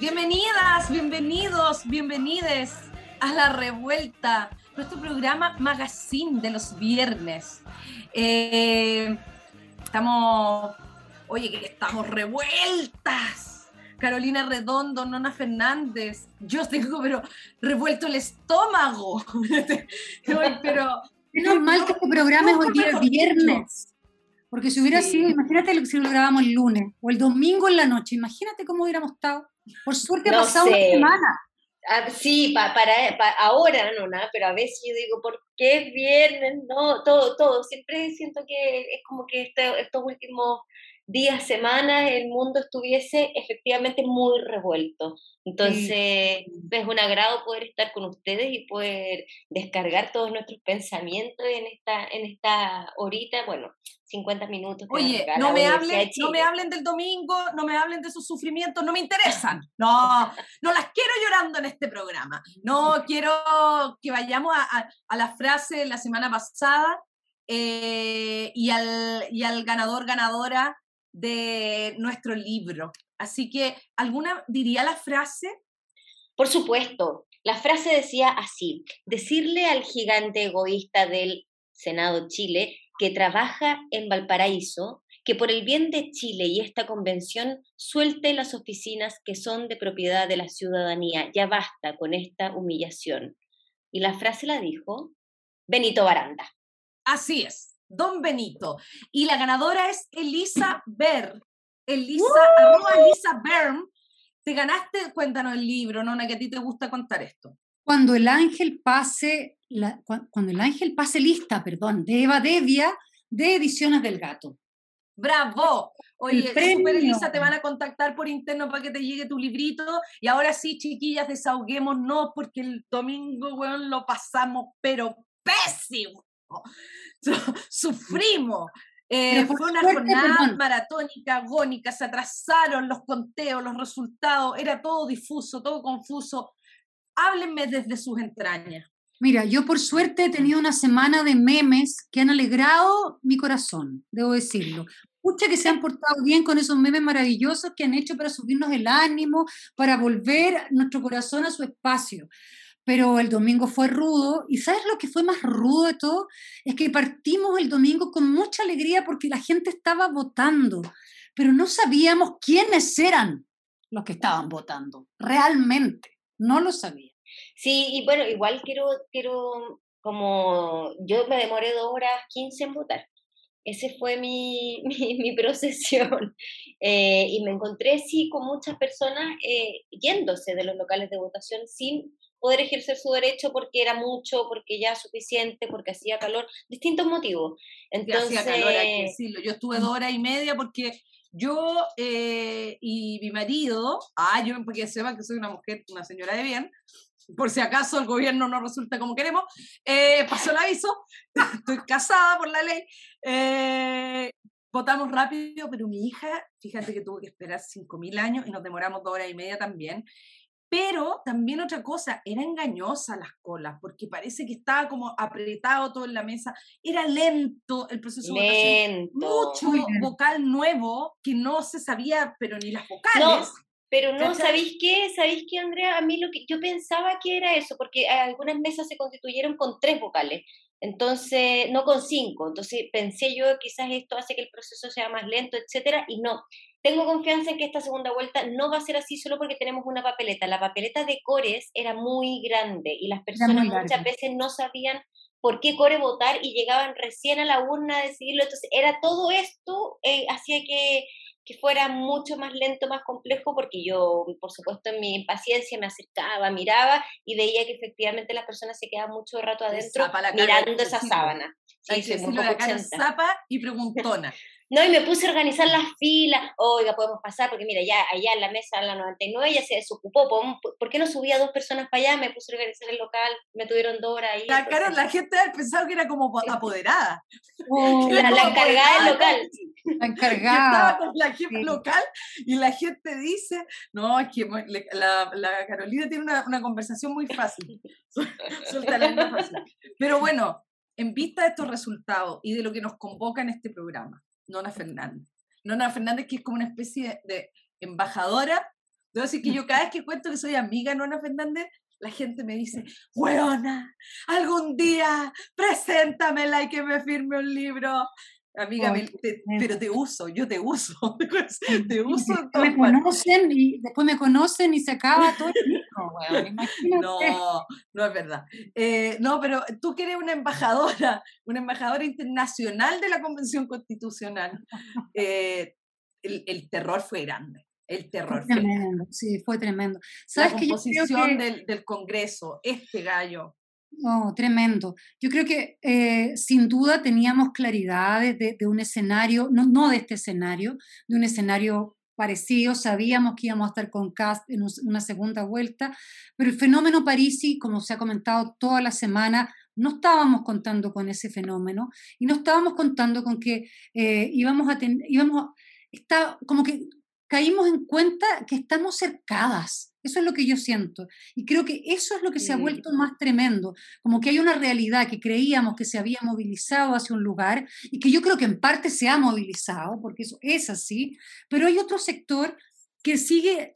bienvenidas, bienvenidos, bienvenides a La Revuelta, nuestro programa magazine de los viernes. Eh, estamos, oye, que estamos revueltas. Carolina Redondo, Nona Fernández, yo tengo pero revuelto el estómago. pero Menos mal que este programa es hoy día viernes. Porque si hubiera sido, imagínate si lo grabamos el lunes o el domingo en la noche, imagínate cómo hubiéramos estado. Por suerte ha pasado una semana. Ah, sí, para, ahora no, nada, pero a veces yo digo, ¿por qué es viernes? No, todo, todo. Siempre siento que es como que este, estos últimos días, semanas, el mundo estuviese efectivamente muy revuelto. Entonces, es un agrado poder estar con ustedes y poder descargar todos nuestros pensamientos en esta, en esta horita, bueno, 50 minutos. Oye, no me, hablen, no me hablen del domingo, no me hablen de sus sufrimientos, no me interesan. No, no las quiero llorando en este programa. No quiero que vayamos a, a, la frase de la semana pasada eh, y, al, y al ganador, ganadora de nuestro libro. Así que, ¿alguna diría la frase? Por supuesto, la frase decía así, decirle al gigante egoísta del Senado Chile que trabaja en Valparaíso, que por el bien de Chile y esta convención suelte las oficinas que son de propiedad de la ciudadanía. Ya basta con esta humillación. Y la frase la dijo Benito Baranda. Así es. Don Benito. Y la ganadora es Elisa Ber. Elisa, arroba Elisa Berm. Te ganaste, cuéntanos el libro, Nona, que a ti te gusta contar esto. Cuando el ángel pase, cuando el ángel pase lista, perdón, de Eva Devia, de Ediciones del Gato. ¡Bravo! Oye, Super Elisa, te van a contactar por interno para que te llegue tu librito. Y ahora sí, chiquillas, desahoguémonos porque el domingo, weón, lo pasamos, pero pésimo. sufrimos. Eh, fue una jornada maratónica, agónica, se atrasaron los conteos, los resultados, era todo difuso, todo confuso. Háblenme desde sus entrañas. Mira, yo por suerte he tenido una semana de memes que han alegrado mi corazón, debo decirlo. Muchas que se han portado bien con esos memes maravillosos que han hecho para subirnos el ánimo, para volver nuestro corazón a su espacio pero el domingo fue rudo. ¿Y sabes lo que fue más rudo de todo? Es que partimos el domingo con mucha alegría porque la gente estaba votando, pero no sabíamos quiénes eran los que estaban votando, realmente, no lo sabía. Sí, y bueno, igual quiero, quiero, como yo me demoré dos horas quince en votar. Ese fue mi, mi, procesión. Eh, y me encontré, sí, con muchas personas eh, yéndose de los locales de votación sin poder ejercer su derecho porque era mucho, porque ya suficiente, porque hacía calor, distintos motivos. Entonces, hacía calor, hay que decirlo. Yo estuve dos horas y media porque yo eh, y mi marido, ah, yo porque sepan que soy una mujer, una señora de bien, por si acaso el gobierno no resulta como queremos, eh, pasó el aviso, estoy casada por la ley, eh, votamos rápido, pero mi hija, fíjate que tuvo que esperar 5.000 años y nos demoramos dos horas y media también. Pero también otra cosa, era engañosa las colas, porque parece que estaba como apretado todo en la mesa. Era lento el proceso de votación. Mucho vocal nuevo que no se sabía, pero ni las vocales. Pero no, ¿sabéis qué? ¿Sabéis qué, Andrea? A mí lo que yo pensaba que era eso, porque algunas mesas se constituyeron con tres vocales, entonces, no con cinco. Entonces pensé yo, quizás esto hace que el proceso sea más lento, etcétera, y no. Tengo confianza en que esta segunda vuelta no va a ser así solo porque tenemos una papeleta. La papeleta de Cores era muy grande y las personas muchas veces no sabían por qué Core votar y llegaban recién a la urna a decidirlo. Entonces, era todo esto, eh, hacía que, que fuera mucho más lento, más complejo, porque yo, por supuesto, en mi impaciencia me acercaba, miraba y veía que efectivamente las personas se quedaban mucho rato adentro mirando esa sábana. Sí, Hay que la cara zapa y preguntona. No, y me puse a organizar las filas. Oiga, podemos pasar, porque mira, ya allá en la mesa, en la 99, ya se desocupó. ¿Por qué no subía dos personas para allá? Me puse a organizar el local, me tuvieron dos horas ahí. La, claro, la gente pensado que era como apoderada. La, encargada del local. La encargada. Estaba con la local y la gente dice, no, es que la, la Carolina tiene una, una, conversación muy fácil. Suelta la fácil. Pero bueno, en vista de estos resultados y de lo que nos convoca en este programa, Nona Fernández. Nona Fernández, que es como una especie de, embajadora. Debo decir que yo cada vez que cuento que soy amiga de Nona Fernández, la gente me dice, weona, algún día preséntamela y que me firme un libro. Amiga, pero te uso, yo te uso. te uso. Me conocen y después me conocen y se acaba todo No, no es verdad. Eh, no, pero tú que eres una embajadora, una embajadora internacional de la Convención Constitucional, eh, el, terror fue grande. El terror fue tremendo, sí, fue tremendo. ¿Sabes la composición del, del Congreso, este gallo, no, tremendo. Yo creo que eh, sin duda teníamos claridad de, un escenario, no, no, de este escenario, de un escenario parecido, sabíamos que íbamos a estar con Cast en una segunda vuelta, pero el fenómeno Parisi, como se ha comentado toda la semana, no estábamos contando con ese fenómeno y no estábamos contando con que eh, íbamos a tener, íbamos, está, como que caímos en cuenta que estamos cercadas. Eso es lo que yo siento. Y creo que eso es lo que se ha vuelto más tremendo. Como que hay una realidad que creíamos que se había movilizado hacia un lugar y que yo creo que en parte se ha movilizado, porque eso es así, pero hay otro sector que sigue,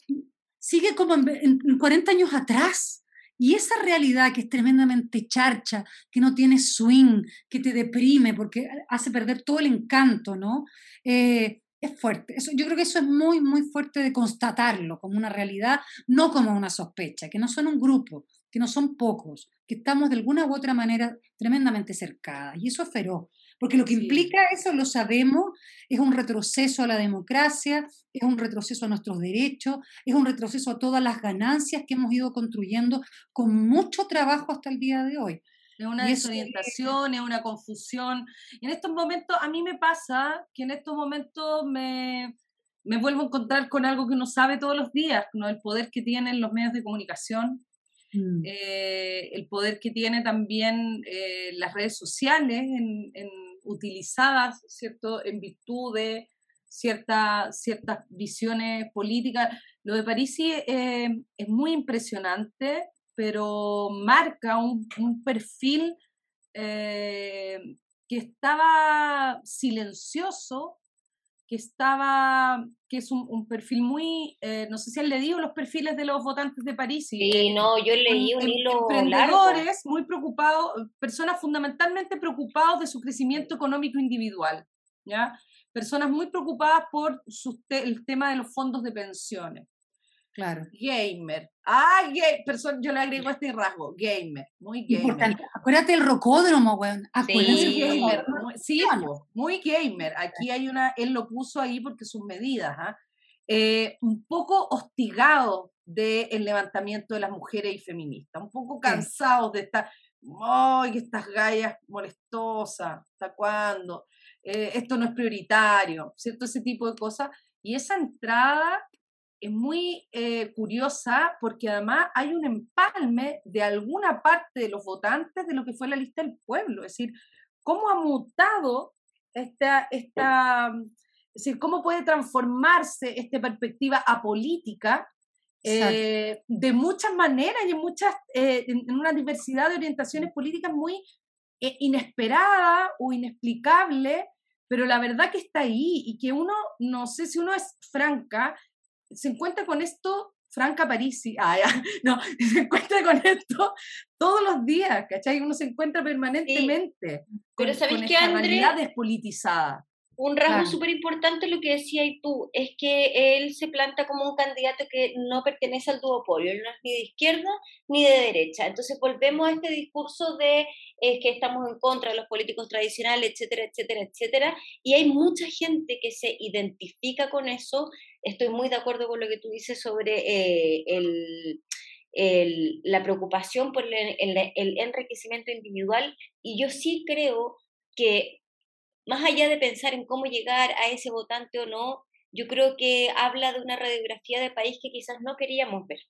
sigue como en, 40 años atrás. Y esa realidad que es tremendamente charcha, que no tiene swing, que te deprime porque hace perder todo el encanto, ¿no? Eh, es fuerte. Eso, yo creo que eso es muy, muy fuerte de constatarlo como una realidad, no como una sospecha, que no son un grupo, que no son pocos, que estamos de alguna u otra manera tremendamente cercadas. Y eso es feroz, porque lo que implica eso, lo sabemos, es un retroceso a la democracia, es un retroceso a nuestros derechos, es un retroceso a todas las ganancias que hemos ido construyendo con mucho trabajo hasta el día de hoy es una desorientación, es una confusión. En estos momentos, a mí me pasa que en estos momentos me, me vuelvo a encontrar con algo que uno sabe todos los días, ¿no? el poder que tienen los medios de comunicación, mm. eh, el poder que tiene también eh, las redes sociales en, utilizadas, ¿cierto?, en virtud de cierta, ciertas visiones políticas. Lo de París eh, es muy impresionante pero marca un, perfil eh, que estaba silencioso, que estaba, que es un, perfil muy, eh, no sé si han leído los perfiles de los votantes de París. Sí, no, yo leí un, hilo Emprendedores muy preocupados, personas fundamentalmente preocupados de su crecimiento económico individual, ¿ya? Personas muy preocupadas por el tema de los fondos de pensiones. Claro. Gamer. Ah, yo le agrego este rasgo. Gamer. Muy gamer. Importante. Acuérdate el rocódromo, weón. Sí, gamer. Muy, sí, muy gamer. Aquí hay una, él lo puso ahí porque sus medidas, ¿ah? eh, un poco hostigado del levantamiento de las mujeres y feministas, un poco cansados de estar, ¡ay, estas gallas molestosas! ¿Hasta cuándo? Eh, esto no es prioritario, ¿cierto? Ese tipo de cosas. Y esa entrada es muy eh, curiosa porque además hay un empalme de alguna parte de los votantes de lo que fue la lista del pueblo. Es decir, cómo ha mutado esta, esta es decir, cómo puede transformarse esta perspectiva apolítica eh, de muchas maneras y en, muchas, eh, en, una diversidad de orientaciones políticas muy inesperada o inexplicable, pero la verdad que está ahí y que uno, no sé si uno es franca, se encuentra con esto Franca Parisi, ah, no, se encuentra con esto todos los días, ¿cachai? Uno se encuentra permanentemente Pero con, con esta realidad despolitizada. Un rasgo súper importante lo que decía y tú, es que él se planta como un candidato que no pertenece al duopolio, él no es ni de izquierda ni de derecha. Entonces volvemos a este discurso de que estamos en contra de los políticos tradicionales, etcétera, etcétera, etcétera. Y hay mucha gente que se identifica con eso. Estoy muy de acuerdo con lo que tú dices sobre eh, la preocupación por el enriquecimiento individual. Y yo sí creo que más allá de pensar en cómo llegar a ese votante o no, yo creo que habla de una radiografía de país que quizás no queríamos ver.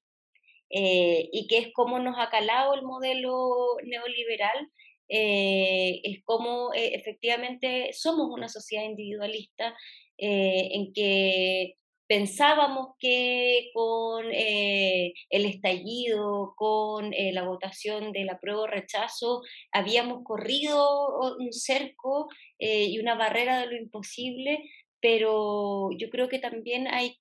Eh, y que es cómo nos ha calado el modelo neoliberal, eh, es como efectivamente somos una sociedad individualista en que pensábamos que con el estallido, con la votación del apruebo rechazo, habíamos corrido un cerco y una barrera de lo imposible, pero yo creo que también hay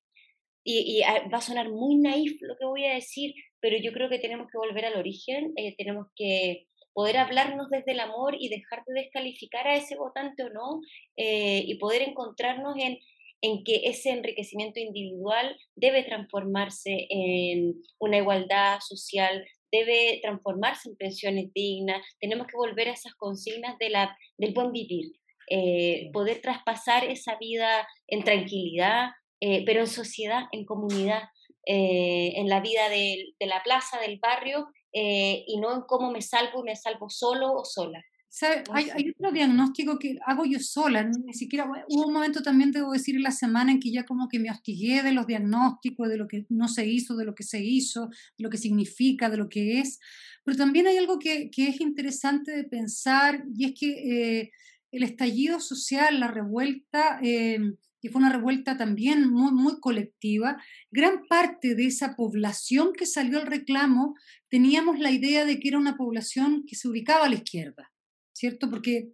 y, ah, va a sonar muy naif lo que voy a decir, pero yo creo que tenemos que volver al origen, eh, tenemos que poder hablarnos desde el amor y dejar de descalificar a ese votante o no, eh, y poder encontrarnos en, en que ese enriquecimiento individual debe transformarse en una igualdad social, debe transformarse en pensiones dignas, tenemos que volver a esas consignas de la, del buen vivir, eh, poder traspasar esa vida en tranquilidad, eh, pero en sociedad, en comunidad, eh, en la vida de, la plaza, del barrio, y no en cómo me salvo y me salvo solo o sola. Hay, otro diagnóstico que hago yo sola, ni siquiera hubo un momento también, debo decir, en la semana en que ya como que me hostigué de los diagnósticos, de lo que no se hizo, de lo que se hizo, de lo que significa, de lo que es, pero también hay algo que, que es interesante de pensar y es que el estallido social, la revuelta, que fue una revuelta también muy, muy colectiva, gran parte de esa población que salió al reclamo teníamos la idea de que era una población que se ubicaba a la izquierda, ¿cierto? Porque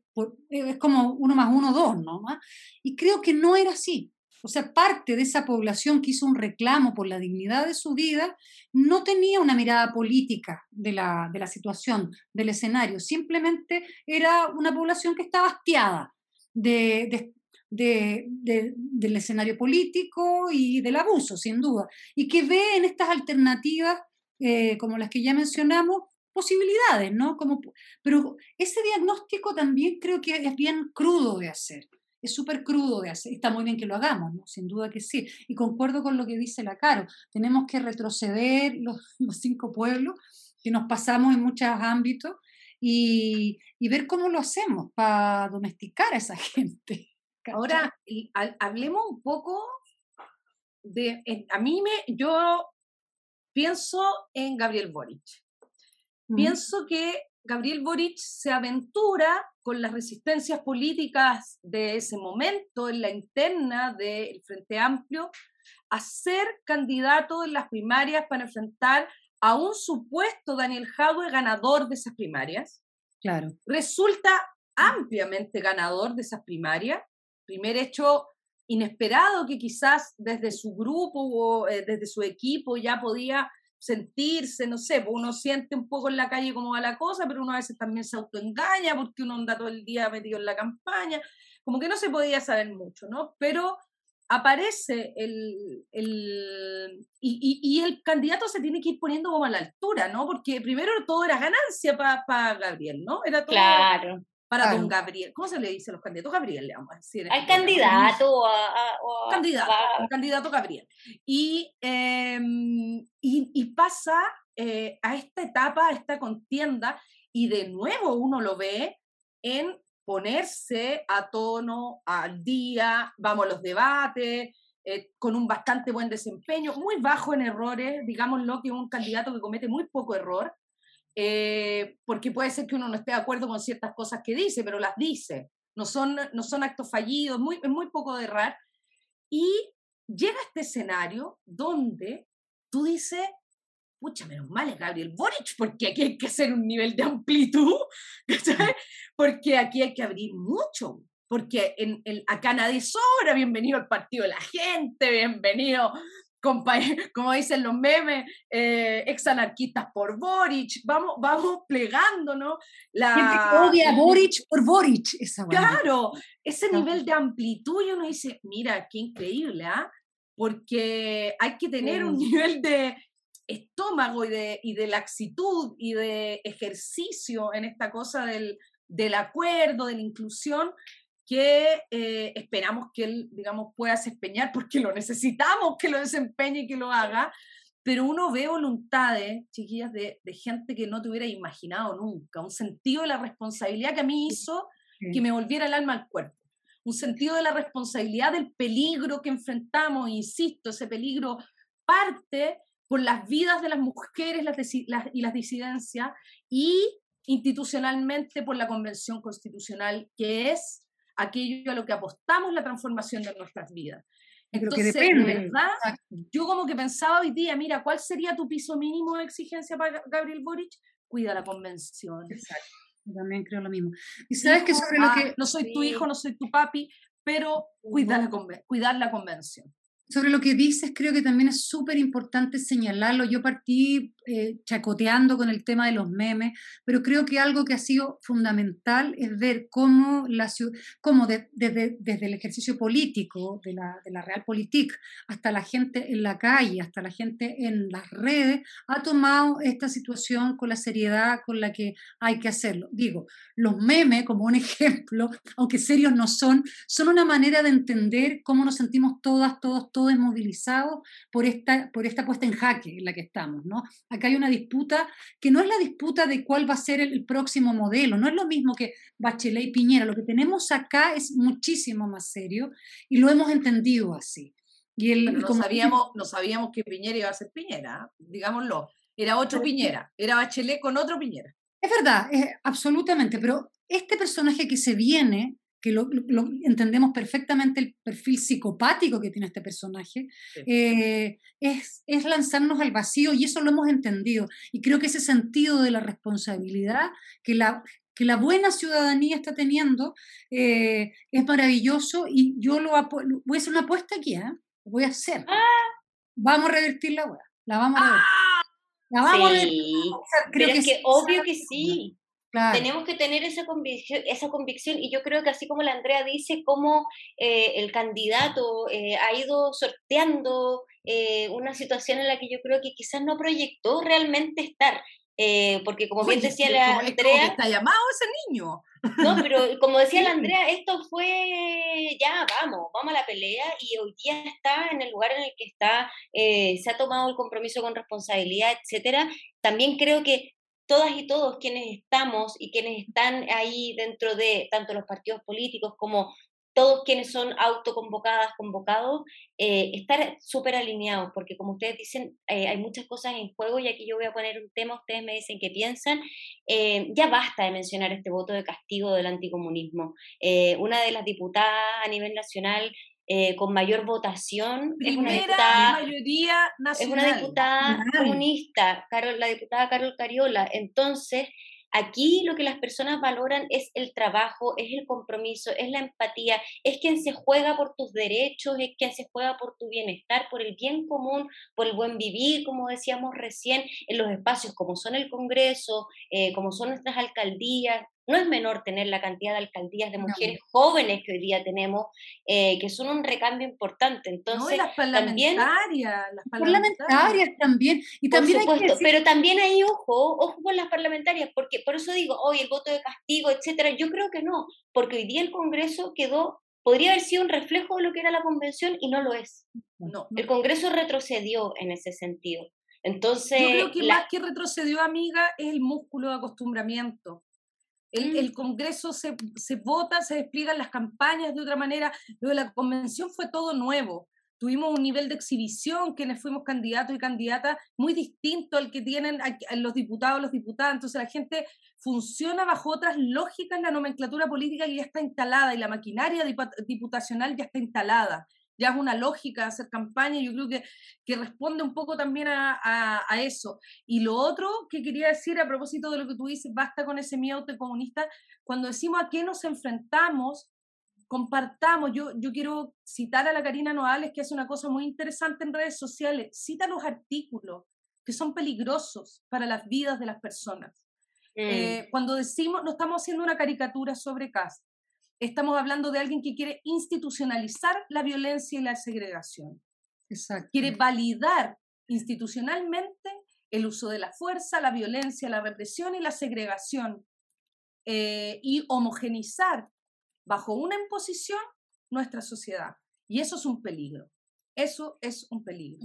es como uno más uno, dos, ¿no? Y creo que no era así. O sea, parte de esa población que hizo un reclamo por la dignidad de su vida no tenía una mirada política de la, de la situación, del escenario. Simplemente era una población que estaba hastiada de, de, del escenario político y del abuso, sin duda, y que ve en estas alternativas, eh, como las que ya mencionamos, posibilidades, ¿no? Como, pero ese diagnóstico también creo que es bien crudo de hacer, es súper crudo de hacer, está muy bien que lo hagamos, ¿no? Sin duda que sí, y concuerdo con lo que dice la Caro, tenemos que retroceder los, cinco pueblos que nos pasamos en muchos ámbitos y ver cómo lo hacemos para domesticar a esa gente. Ahora, hablemos un poco de, a mí me, yo pienso en Gabriel Boric. Pienso que Gabriel Boric se aventura con las resistencias políticas de ese momento, en la interna del Frente Amplio, a ser candidato en las primarias para enfrentar a un supuesto Daniel Jadwe ganador de esas primarias. Claro. Resulta ampliamente ganador de esas primarias primer hecho inesperado que quizás desde su grupo o eh, desde su equipo ya podía sentirse, no sé, pues uno siente un poco en la calle cómo va la cosa, pero uno a veces también se autoengaña porque uno anda todo el día metido en la campaña, como que no se podía saber mucho, ¿no? Pero aparece el, el y, y, el candidato se tiene que ir poniendo como a la altura, ¿no? Porque primero todo era ganancia para Gabriel, ¿no? Era todo, claro para don Gabriel. ¿Cómo se le dice a los candidatos? Gabriel, le vamos a decir. Al candidato. A, candidato, candidato Gabriel. Y, em, y, y, pasa eh, a esta etapa, a esta contienda, y de nuevo uno lo ve en ponerse a tono, al día, vamos a los debates, eh, con un bastante buen desempeño, muy bajo en errores, digámoslo que un candidato que comete muy poco error, eh, porque puede ser que uno no esté de acuerdo con ciertas cosas que dice, pero las dice. No son, no son actos fallidos, muy, es muy poco de errar. Y llega este escenario donde tú dices, pucha, menos mal es Gabriel Boric, porque aquí hay que hacer un nivel de amplitud, porque aquí hay que abrir mucho, porque en, acá nadie sobra, bienvenido al partido de la gente, bienvenido como dicen los memes, eh, ex anarquistas por Boric, vamos, vamos plegándonos. La, Gente odia a Boric por Boric. claro, ese nivel de amplitud y uno dice, mira, qué increíble, ¿ah? Porque hay que tener un nivel de estómago y de, y de laxitud y de ejercicio en esta cosa del, del acuerdo, de la inclusión, que eh, esperamos que él, digamos, pueda desempeñar, porque lo necesitamos que lo desempeñe y que lo haga, pero uno ve voluntades, chiquillas, de, de, gente que no te hubiera imaginado nunca, un sentido de la responsabilidad que a mí hizo que me volviera el alma al cuerpo. un sentido de la responsabilidad del peligro que enfrentamos, insisto, ese peligro parte por las vidas de las mujeres y las disidencias y institucionalmente por la Convención Constitucional, que es aquello a lo que apostamos la transformación de nuestras vidas. Entonces, que depende. ¿verdad? Yo como que pensaba hoy día, mira, ¿cuál sería tu piso mínimo de exigencia para Gabriel Boric? Cuida la convención. Exacto. También creo lo mismo. Y sabes que sobre lo ah, que... No soy tu hijo, no soy tu papi, pero cuida la, cuidar la convención. Sobre lo que dices, creo que también es súper importante señalarlo. Yo partí eh, chacoteando con el tema de los memes, pero creo que algo que ha sido fundamental es ver cómo, la, cómo desde el ejercicio político, de la, de la Realpolitik, hasta la gente en la calle, hasta la gente en las redes, ha tomado esta situación con la seriedad con la que hay que hacerlo. Digo, los memes, como un ejemplo, aunque serios no son, son una manera de entender cómo nos sentimos todas, todos, todos movilizados por esta, por esta puesta en jaque en la que estamos. ¿no? Acá hay una disputa que no es la disputa de cuál va a ser el, próximo modelo, no es lo mismo que Bachelet y Piñera, lo que tenemos acá es muchísimo más serio y lo hemos entendido así. Y el, no, sabíamos, no sabíamos que Piñera iba a ser Piñera, digámoslo. Era otro Piñera, era Bachelet con otro Piñera. Es verdad, absolutamente, pero este personaje que se viene que lo, entendemos perfectamente el perfil psicopático que tiene este personaje, eh, es, es, lanzarnos al vacío y eso lo hemos entendido. Y creo que ese sentido de la responsabilidad que la, que la buena ciudadanía está teniendo eh, es maravilloso y yo lo voy a hacer una apuesta aquí, ¿eh? voy a hacer. Ah. Vamos a revertir la web, la vamos a revertir. Ah. La vamos a revertir. Creo que, es que obvio que sí. Tenemos que tener esa convicción, esa convicción y yo creo que así como la Andrea dice, como eh, el candidato eh, ha ido sorteando eh, una situación en la que yo creo que quizás no proyectó realmente estar. porque como bien decía la Andrea... está llamado ese niño. No, pero como decía la Andrea, esto fue, ya, vamos, vamos a la pelea y hoy día está en el lugar en el que está, se ha tomado el compromiso con responsabilidad, etcétera. También creo que todas y todos quienes estamos y quienes están ahí dentro de tanto los partidos políticos como todos quienes son autoconvocadas, convocados, eh, estar súper alineados, porque como ustedes dicen, eh, hay muchas cosas en juego y aquí yo voy a poner un tema, ustedes me dicen qué piensan. Eh, ya basta de mencionar este voto de castigo del anticomunismo. una de las diputadas a nivel nacional eh, con mayor votación es una diputada, mayoría nacional. Es una diputada comunista, Carol, la diputada Carol Cariola. Entonces, aquí lo que las personas valoran es el trabajo, es el compromiso, es la empatía, es quien se juega por tus derechos, es quien se juega por tu bienestar, por el bien común, por el buen vivir, como decíamos recién, en los espacios como son el Congreso, eh, como son nuestras alcaldías, no es menor tener la cantidad de alcaldías de mujeres jóvenes que hoy día tenemos, eh, que son un recambio importante. Entonces, las parlamentarias, las parlamentarias también. Y también pero también hay ojo, ojo con las parlamentarias, porque por eso digo, hoy el voto de castigo, etcétera, yo creo que no, porque hoy día el Congreso quedó podría haber sido un reflejo de lo que era la convención y no lo es. No, El Congreso retrocedió en ese sentido. Entonces, yo creo que más que retrocedió, amiga, es el músculo de acostumbramiento. El, mm. Congreso se, se, vota, se despliegan las campañas de otra manera. Lo de la convención fue todo nuevo. Tuvimos un nivel de exhibición, quienes fuimos candidatos y candidatas, muy distinto al que tienen los diputados, los diputadas. Entonces la gente funciona bajo otras lógicas, la nomenclatura política ya está instalada y la maquinaria diputacional ya está instalada ya es una lógica hacer campaña, yo creo que, que responde un poco también a, a, eso. Y lo otro que quería decir a propósito de lo que tú dices, basta con ese miedo comunista, cuando decimos a qué nos enfrentamos, compartamos, yo, yo quiero citar a la Karina Noales, que hace una cosa muy interesante en redes sociales, cita los artículos que son peligrosos para las vidas de las personas. Mm. Eh, cuando decimos, no estamos haciendo una caricatura sobre casa, estamos hablando de alguien que quiere institucionalizar la violencia y la segregación. Exacto. Quiere validar institucionalmente el uso de la fuerza, la violencia, la represión y la segregación eh, y homogenizar bajo una imposición nuestra sociedad. Y eso es un peligro. Eso es un peligro.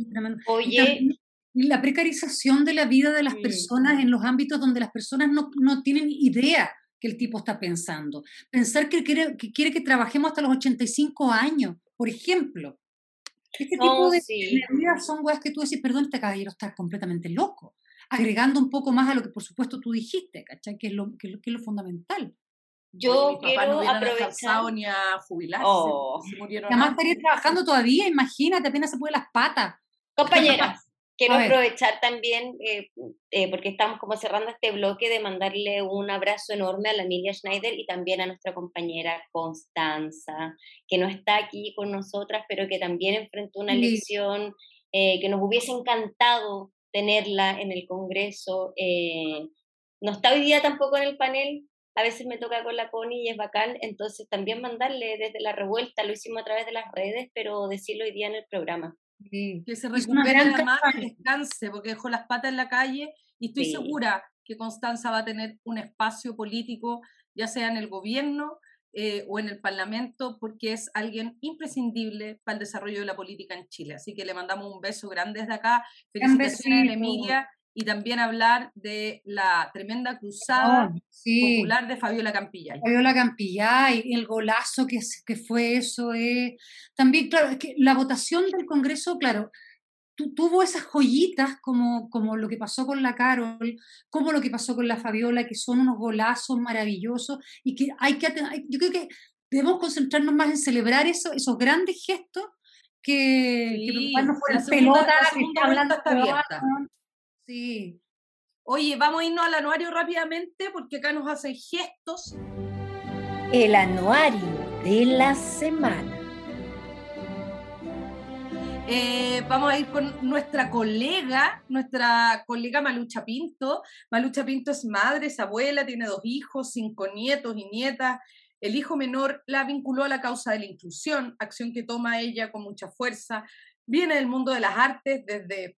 Oye. La precarización de la vida de las personas en los ámbitos donde las personas no, no tienen idea que el tipo está pensando. Pensar que quiere que, quiere que trabajemos hasta los 85 años, por ejemplo. Este tipo de medidas son weas que tú decís, perdón, este caballero está completamente loco. Agregando un poco más a lo que por supuesto tú dijiste, ¿cachai? Que es lo, que, es lo fundamental. Yo quiero no aprovechar. ni a jubilarse. Oh. Además estaría trabajando todavía, imagínate, apenas se puede las patas. Compañeras, quiero aprovechar también, eh, eh, porque estamos como cerrando este bloque, de mandarle un abrazo enorme a la Emilia Schneider y también a nuestra compañera Constanza, que no está aquí con nosotras, pero que también enfrentó una elección eh, que nos hubiese encantado tenerla en el Congreso. no está hoy día tampoco en el panel, a veces me toca con la Connie y es bacán, entonces también mandarle desde la revuelta, lo hicimos a través de las redes, pero decirlo hoy día en el programa. Que se recupere además, descanse, porque dejó las patas en la calle y estoy segura que Constanza va a tener un espacio político, ya sea en el gobierno eh, o en el Parlamento, porque es alguien imprescindible para el desarrollo de la política en Chile. Así que le mandamos un beso grande desde acá. Felicitaciones Emilia y también hablar de la tremenda cruzada oh, popular de Fabiola Campillay. Fabiola Campillay, el golazo que, que fue eso. Eh. También, claro, es que la votación del Congreso, claro, tuvo esas joyitas como, como lo que pasó con la Carol, como lo que pasó con la Fabiola, que son unos golazos maravillosos y que hay que, yo creo que debemos concentrarnos más en celebrar eso, esos grandes gestos que, sí, que la pelota, hablando está abierta. Sí. Oye, vamos a irnos al anuario rápidamente porque acá nos hacen gestos. El anuario de la semana. Eh, vamos a ir con nuestra colega, nuestra colega Malucha Pinto. Malucha Pinto es madre, es abuela, tiene dos hijos, cinco nietos y nietas. El hijo menor la vinculó a la causa de la inclusión, acción que toma ella con mucha fuerza. Viene del mundo de las artes desde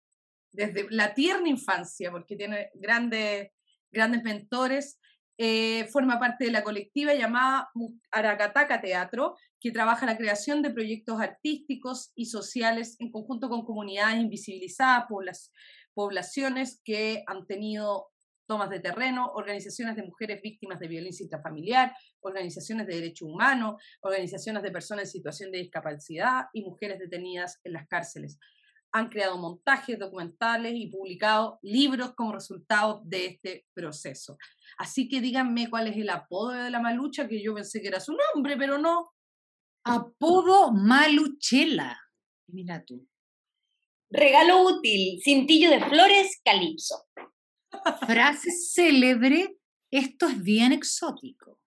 desde la tierna infancia, porque tiene grandes, grandes mentores. Eh, forma parte de la colectiva llamada Aracataca Teatro, que trabaja la creación de proyectos artísticos y sociales en conjunto con comunidades invisibilizadas, poblaciones que han tenido tomas de terreno, organizaciones de mujeres víctimas de violencia intrafamiliar, organizaciones de derechos humanos, organizaciones de personas en situación de discapacidad y mujeres detenidas en las cárceles han creado montajes documentales y publicado libros como resultado de este proceso. Así que díganme cuál es el apodo de la malucha, que yo pensé que era su nombre, pero no. Apodo Maluchela. Mira tú. Regalo útil, cintillo de flores, calipso. Frase célebre, esto es bien exótico.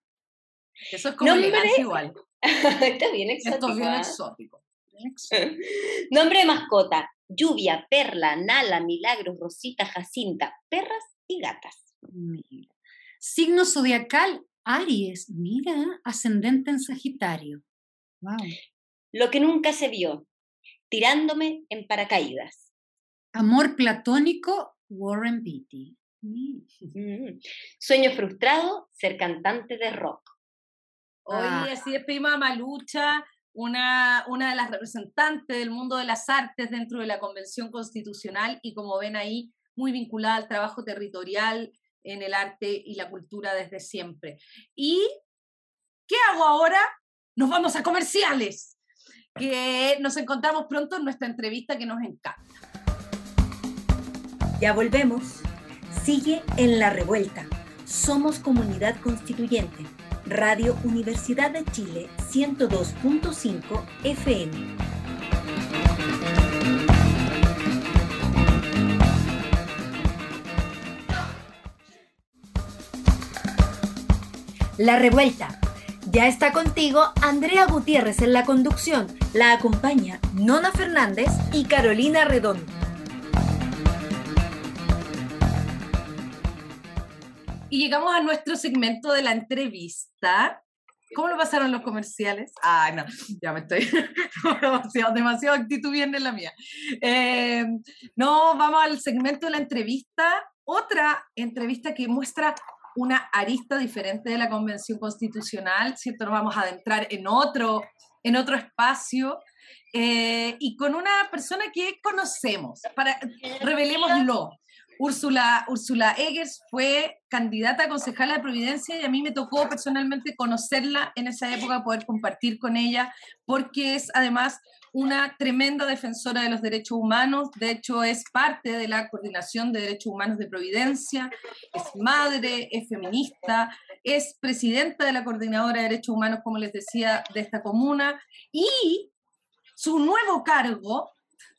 Eso es como igual. Está bien exótico. Esto es bien ¿ah? exótico. Nombre de mascota, lluvia, perla, nala, milagros, rosita, jacinta, perras y gatas. Signo zodiacal, Aries, mira, ascendente en Sagitario. Wow. Lo que nunca se vio, tirándome en paracaídas. Amor platónico, Warren Beatty. Sueño frustrado, ser cantante de rock. Oye, ah. así es prima Malucha, una, una de las representantes del mundo de las artes dentro de la Convención Constitucional y como ven ahí, muy vinculada al trabajo territorial en el arte y la cultura desde siempre. ¿Y qué hago ahora? Nos vamos a comerciales, que nos encontramos pronto en nuestra entrevista que nos encanta. Ya volvemos. Sigue en la revuelta. Somos comunidad constituyente. Radio Universidad de Chile 102.5 FM. La revuelta. Ya está contigo Andrea Gutiérrez en la conducción. La acompaña Nona Fernández y Carolina Redondo. Y llegamos a nuestro segmento de la entrevista. ¿Cómo lo pasaron los comerciales? Ah, no, ya me estoy demasiado, demasiado actitud bien en la mía. Eh, no, vamos al segmento de la entrevista. Otra entrevista que muestra una arista diferente de la Convención Constitucional, ¿cierto? Nos vamos a adentrar en otro, en otro espacio eh, y con una persona que conocemos, para, revelémoslo Úrsula, Úrsula Eggers fue candidata a concejala de Providencia y a mí me tocó personalmente conocerla en esa época, poder compartir con ella, porque es además una tremenda defensora de los derechos humanos, de hecho es parte de la Coordinación de Derechos Humanos de Providencia, es madre, es feminista, es presidenta de la Coordinadora de Derechos Humanos, como les decía, de esta comuna, y su nuevo cargo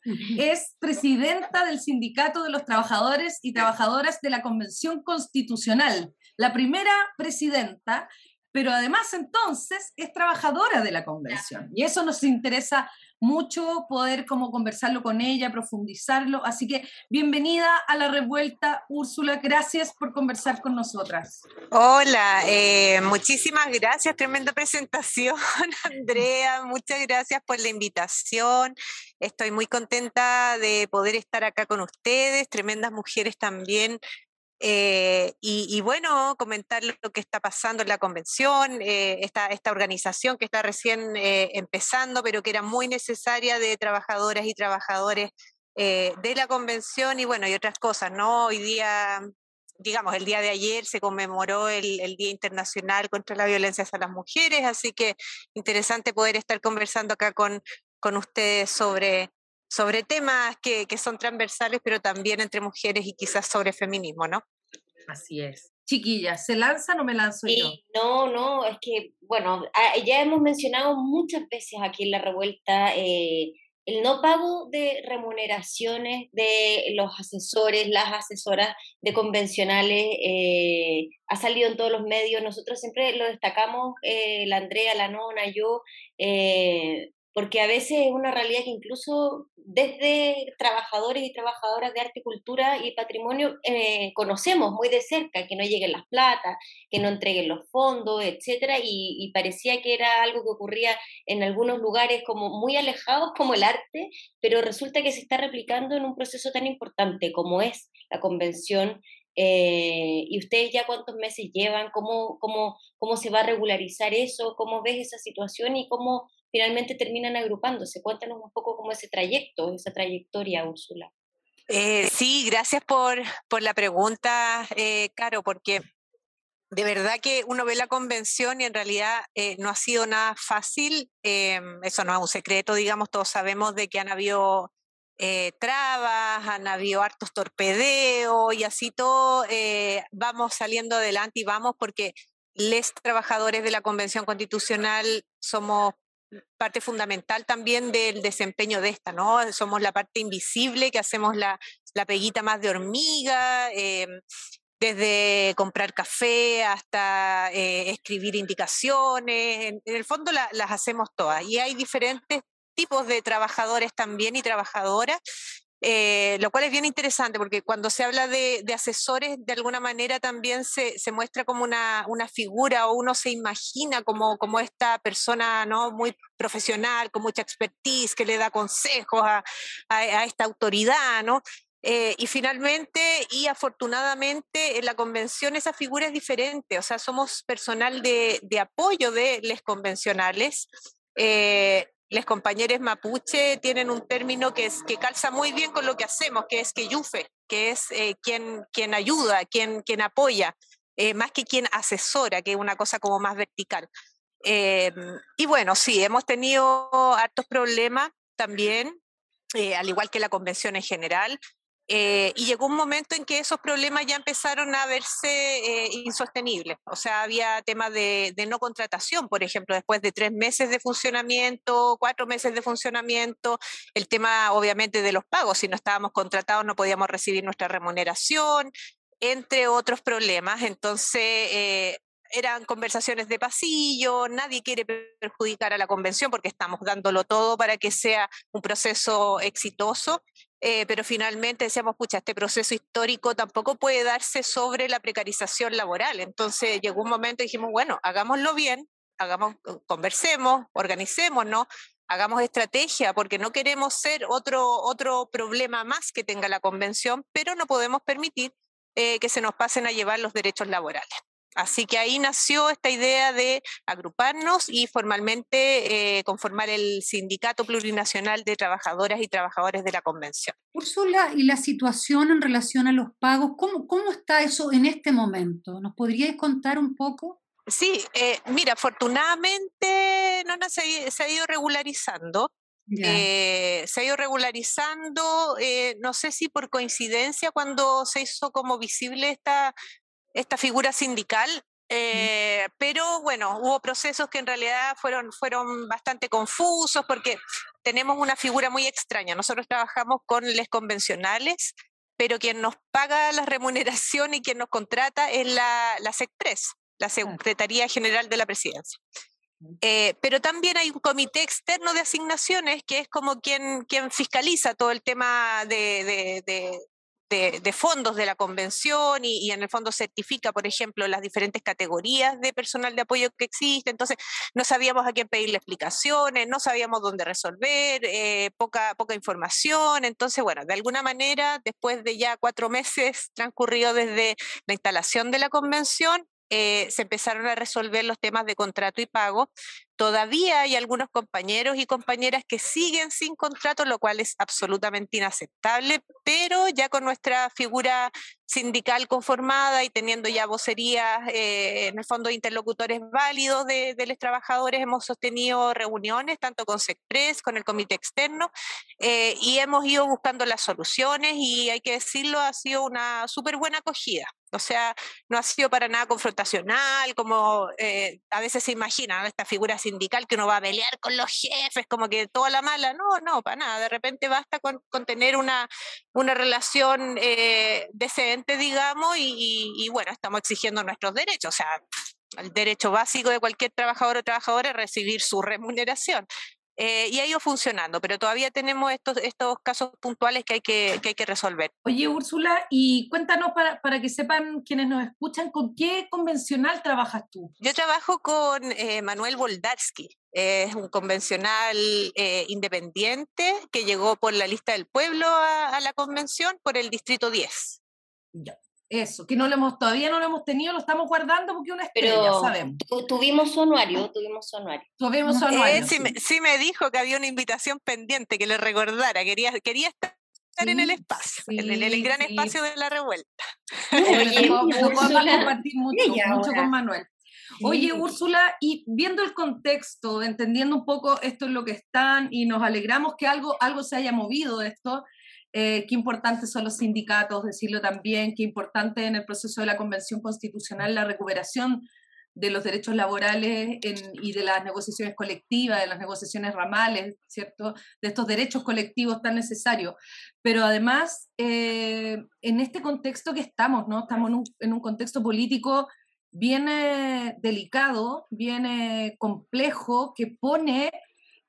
es presidenta del Sindicato de los Trabajadores y Trabajadoras de la Convención Constitucional, la primera presidenta, pero además entonces es trabajadora de la convención. Y eso nos interesa mucho poder como conversarlo con ella, profundizarlo. Así que bienvenida a la revuelta, Úrsula. Gracias por conversar con nosotras. Hola, eh, muchísimas gracias. Tremenda presentación, Andrea. Muchas gracias por la invitación. Estoy muy contenta de poder estar acá con ustedes, tremendas mujeres también eh, y, bueno, comentar lo que está pasando en la convención, eh, esta, esta, organización que está recién eh, empezando, pero que era muy necesaria de trabajadoras y trabajadores de la convención y bueno, y otras cosas, ¿no? Hoy día, digamos, el día de ayer se conmemoró el, el Día Internacional contra la Violencia hacia las Mujeres, así que interesante poder estar conversando acá con, con ustedes sobre, sobre temas que, que, son transversales, pero también entre mujeres y quizás sobre feminismo, ¿no? Así es. Chiquillas, ¿se lanzan o me lanzo yo? No, no, es que, bueno, ya hemos mencionado muchas veces aquí en la revuelta eh, el no pago de remuneraciones de los asesores, las asesoras de convencionales, eh, ha salido en todos los medios, nosotros siempre lo destacamos, eh, la Andrea, la Nona, yo, porque a veces es una realidad que incluso desde trabajadores y trabajadoras de arte, cultura y patrimonio eh, conocemos muy de cerca, que no lleguen las platas, que no entreguen los fondos, etcétera, y, parecía que era algo que ocurría en algunos lugares como muy alejados como el arte, pero resulta que se está replicando en un proceso tan importante como es la convención eh, ¿Y ustedes ya cuántos meses llevan? ¿Cómo, cómo, ¿Cómo se va a regularizar eso? ¿Cómo ves esa situación y cómo finalmente terminan agrupándose. Cuéntanos un poco cómo ese trayecto, esa trayectoria, Úrsula. Eh, sí, gracias por, por la pregunta, eh, Caro, porque de verdad que uno ve la convención y en realidad eh, no ha sido nada fácil. Eso no es un secreto, digamos, todos sabemos de que han habido trabas, han habido hartos torpedeos y así todo vamos saliendo adelante y vamos porque les trabajadores de la Convención Constitucional somos parte fundamental también del desempeño de esta, ¿no? Somos la parte invisible que hacemos la, la peguita más de hormiga, eh, desde comprar café hasta eh, escribir indicaciones, en, el fondo las hacemos todas. Y hay diferentes tipos de trabajadores también y trabajadoras eh, lo cual es bien interesante porque cuando se habla de, asesores, de alguna manera también se, muestra como una, figura o uno se imagina como, como esta persona ¿no? muy profesional, con mucha expertise, que le da consejos a, esta autoridad, ¿no? Eh, y finalmente, y afortunadamente, en la convención esa figura es diferente, o sea, somos personal de, apoyo de les convencionales. Eh, los compañeros mapuche tienen un término que, calza muy bien con lo que hacemos, que es que yufe, que es eh, quien, quien ayuda, quien, quien apoya, eh, más que quien asesora, que es una cosa como más vertical. Eh, y bueno, sí, hemos tenido hartos problemas también, al igual que la convención en general. Eh, y llegó un momento en que esos problemas ya empezaron a verse eh, insostenibles. O sea, había temas de, no contratación, por ejemplo, después de tres meses de funcionamiento, cuatro meses de funcionamiento, el tema obviamente de los pagos. Si no estábamos contratados no podíamos recibir nuestra remuneración, entre otros problemas. Entonces, eh, eran conversaciones de pasillo, nadie quiere perjudicar a la convención porque estamos dándolo todo para que sea un proceso exitoso eh, pero finalmente decíamos, pucha, este proceso histórico tampoco puede darse sobre la precarización laboral. Entonces llegó un momento y dijimos, bueno, hagámoslo bien, hagamos, conversemos, organicémonos, hagamos estrategia, porque no queremos ser otro, otro problema más que tenga la convención, pero no podemos permitir eh, que se nos pasen a llevar los derechos laborales. Así que ahí nació esta idea de agruparnos y formalmente eh, conformar el Sindicato Plurinacional de Trabajadoras y Trabajadores de la Convención. Úrsula, ¿y la situación en relación a los pagos? ¿Cómo, cómo está eso en este momento? ¿Nos podríais contar un poco? Sí, eh, mira, afortunadamente no, se, se ha ido regularizando. Eh, se ha ido regularizando, no sé si por coincidencia cuando se hizo como visible esta esta figura sindical, eh, pero bueno, hubo procesos que en realidad fueron, fueron bastante confusos porque tenemos una figura muy extraña. Nosotros trabajamos con les convencionales, pero quien nos paga la remuneración y quien nos contrata es la, la SECPRES, la Secretaría General de la Presidencia. Eh, pero también hay un comité externo de asignaciones que es como quien, quien fiscaliza todo el tema de, de, fondos de la convención y, en el fondo certifica, por ejemplo, las diferentes categorías de personal de apoyo que existe. Entonces, no sabíamos a quién pedirle explicaciones, no sabíamos dónde resolver, eh, poca, poca información. Entonces, bueno, de alguna manera, después de ya cuatro meses transcurridos desde la instalación de la convención, eh, se empezaron a resolver los temas de contrato y pago. Todavía hay algunos compañeros y compañeras que siguen sin contrato, lo cual es absolutamente inaceptable, pero ya con nuestra figura sindical conformada y teniendo ya vocerías, eh, en el fondo interlocutores válidos de, los trabajadores, hemos sostenido reuniones tanto con SECPRES, con el comité externo, eh, y hemos ido buscando las soluciones y hay que decirlo, ha sido una súper buena acogida. O sea, no ha sido para nada confrontacional, como eh, a veces se imagina, esta figura sindical que uno va a pelear con los jefes, como que toda la mala. No, no, para nada. De repente basta con, tener una, una relación eh, decente, digamos, y, bueno, estamos exigiendo nuestros derechos. O sea, el derecho básico de cualquier trabajador o trabajadora es recibir su remuneración. Eh, y ha ido funcionando, pero todavía tenemos estos, estos casos puntuales que hay que, que hay que resolver. Oye, Úrsula, y cuéntanos para, para, que sepan quienes nos escuchan, ¿con qué convencional trabajas tú? Yo trabajo con eh, Manuel Boldarsky, es un convencional eh, independiente que llegó por la lista del pueblo a, a la convención por el distrito 10. Ya. Eso, que no lo hemos, todavía no lo hemos tenido, lo estamos guardando porque una estrella, Pero sabemos. tuvimos su anuario, tuvimos su anuario. Tuvimos su anuario. sí, Me, sí, me, dijo que había una invitación pendiente, que le recordara, quería, quería estar en el espacio, en, el, gran espacio de la revuelta. Oye, no, compartir mucho, mucho con Manuel. Oye, Úrsula, y viendo el contexto, entendiendo un poco esto es lo que están, y nos alegramos que algo, algo se haya movido de esto, eh, qué importantes son los sindicatos, decirlo también, qué importante en el proceso de la Convención Constitucional la recuperación de los derechos laborales y de las negociaciones colectivas, de las negociaciones ramales, ¿cierto? De estos derechos colectivos tan necesarios. Pero además, eh, en este contexto que estamos, ¿no? Estamos en un, en un contexto político bien delicado, bien complejo, que pone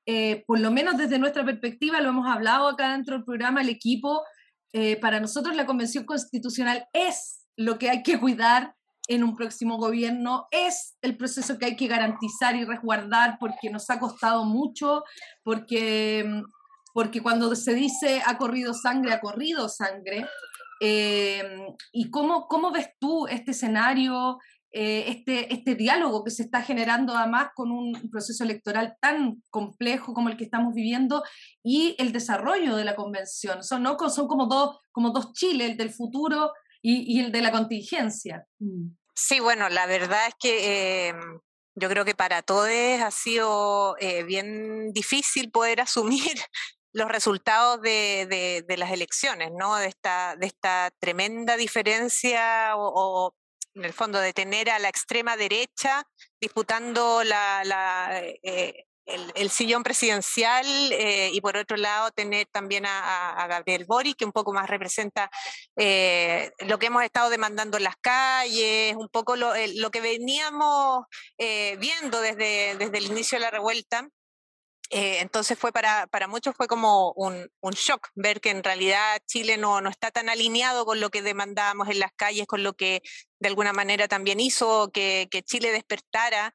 eh, por lo menos desde nuestra perspectiva, lo hemos hablado acá dentro del programa, el equipo, eh, para nosotros la Convención Constitucional es lo que hay que cuidar en un próximo gobierno, es el proceso que hay que garantizar y resguardar porque nos ha costado mucho, porque, porque cuando se dice ha corrido sangre, ha corrido sangre. Eh, ¿Y cómo, cómo ves tú este escenario? Eh, este, este diálogo que se está generando además con un proceso electoral tan complejo como el que estamos viviendo y el desarrollo de la convención. Son, ¿no? son como, dos, como dos Chile, el del futuro y, y el de la contingencia. Mm. Sí, bueno, la verdad es que eh, yo creo que para todos ha sido eh, bien difícil poder asumir los resultados de, de, de, las elecciones, ¿no? De esta, de esta tremenda diferencia o, o en el fondo, de tener a la extrema derecha disputando la, eh, el, sillón presidencial eh, y por otro lado tener también a, Gabriel Boric, que un poco más representa eh, lo que hemos estado demandando en las calles, un poco lo, lo que veníamos viendo desde, desde el inicio de la revuelta. Eh, entonces fue para, para muchos fue como un, shock ver que en realidad Chile no, no está tan alineado con lo que demandábamos en las calles, con lo que de alguna manera también hizo que, Chile despertara.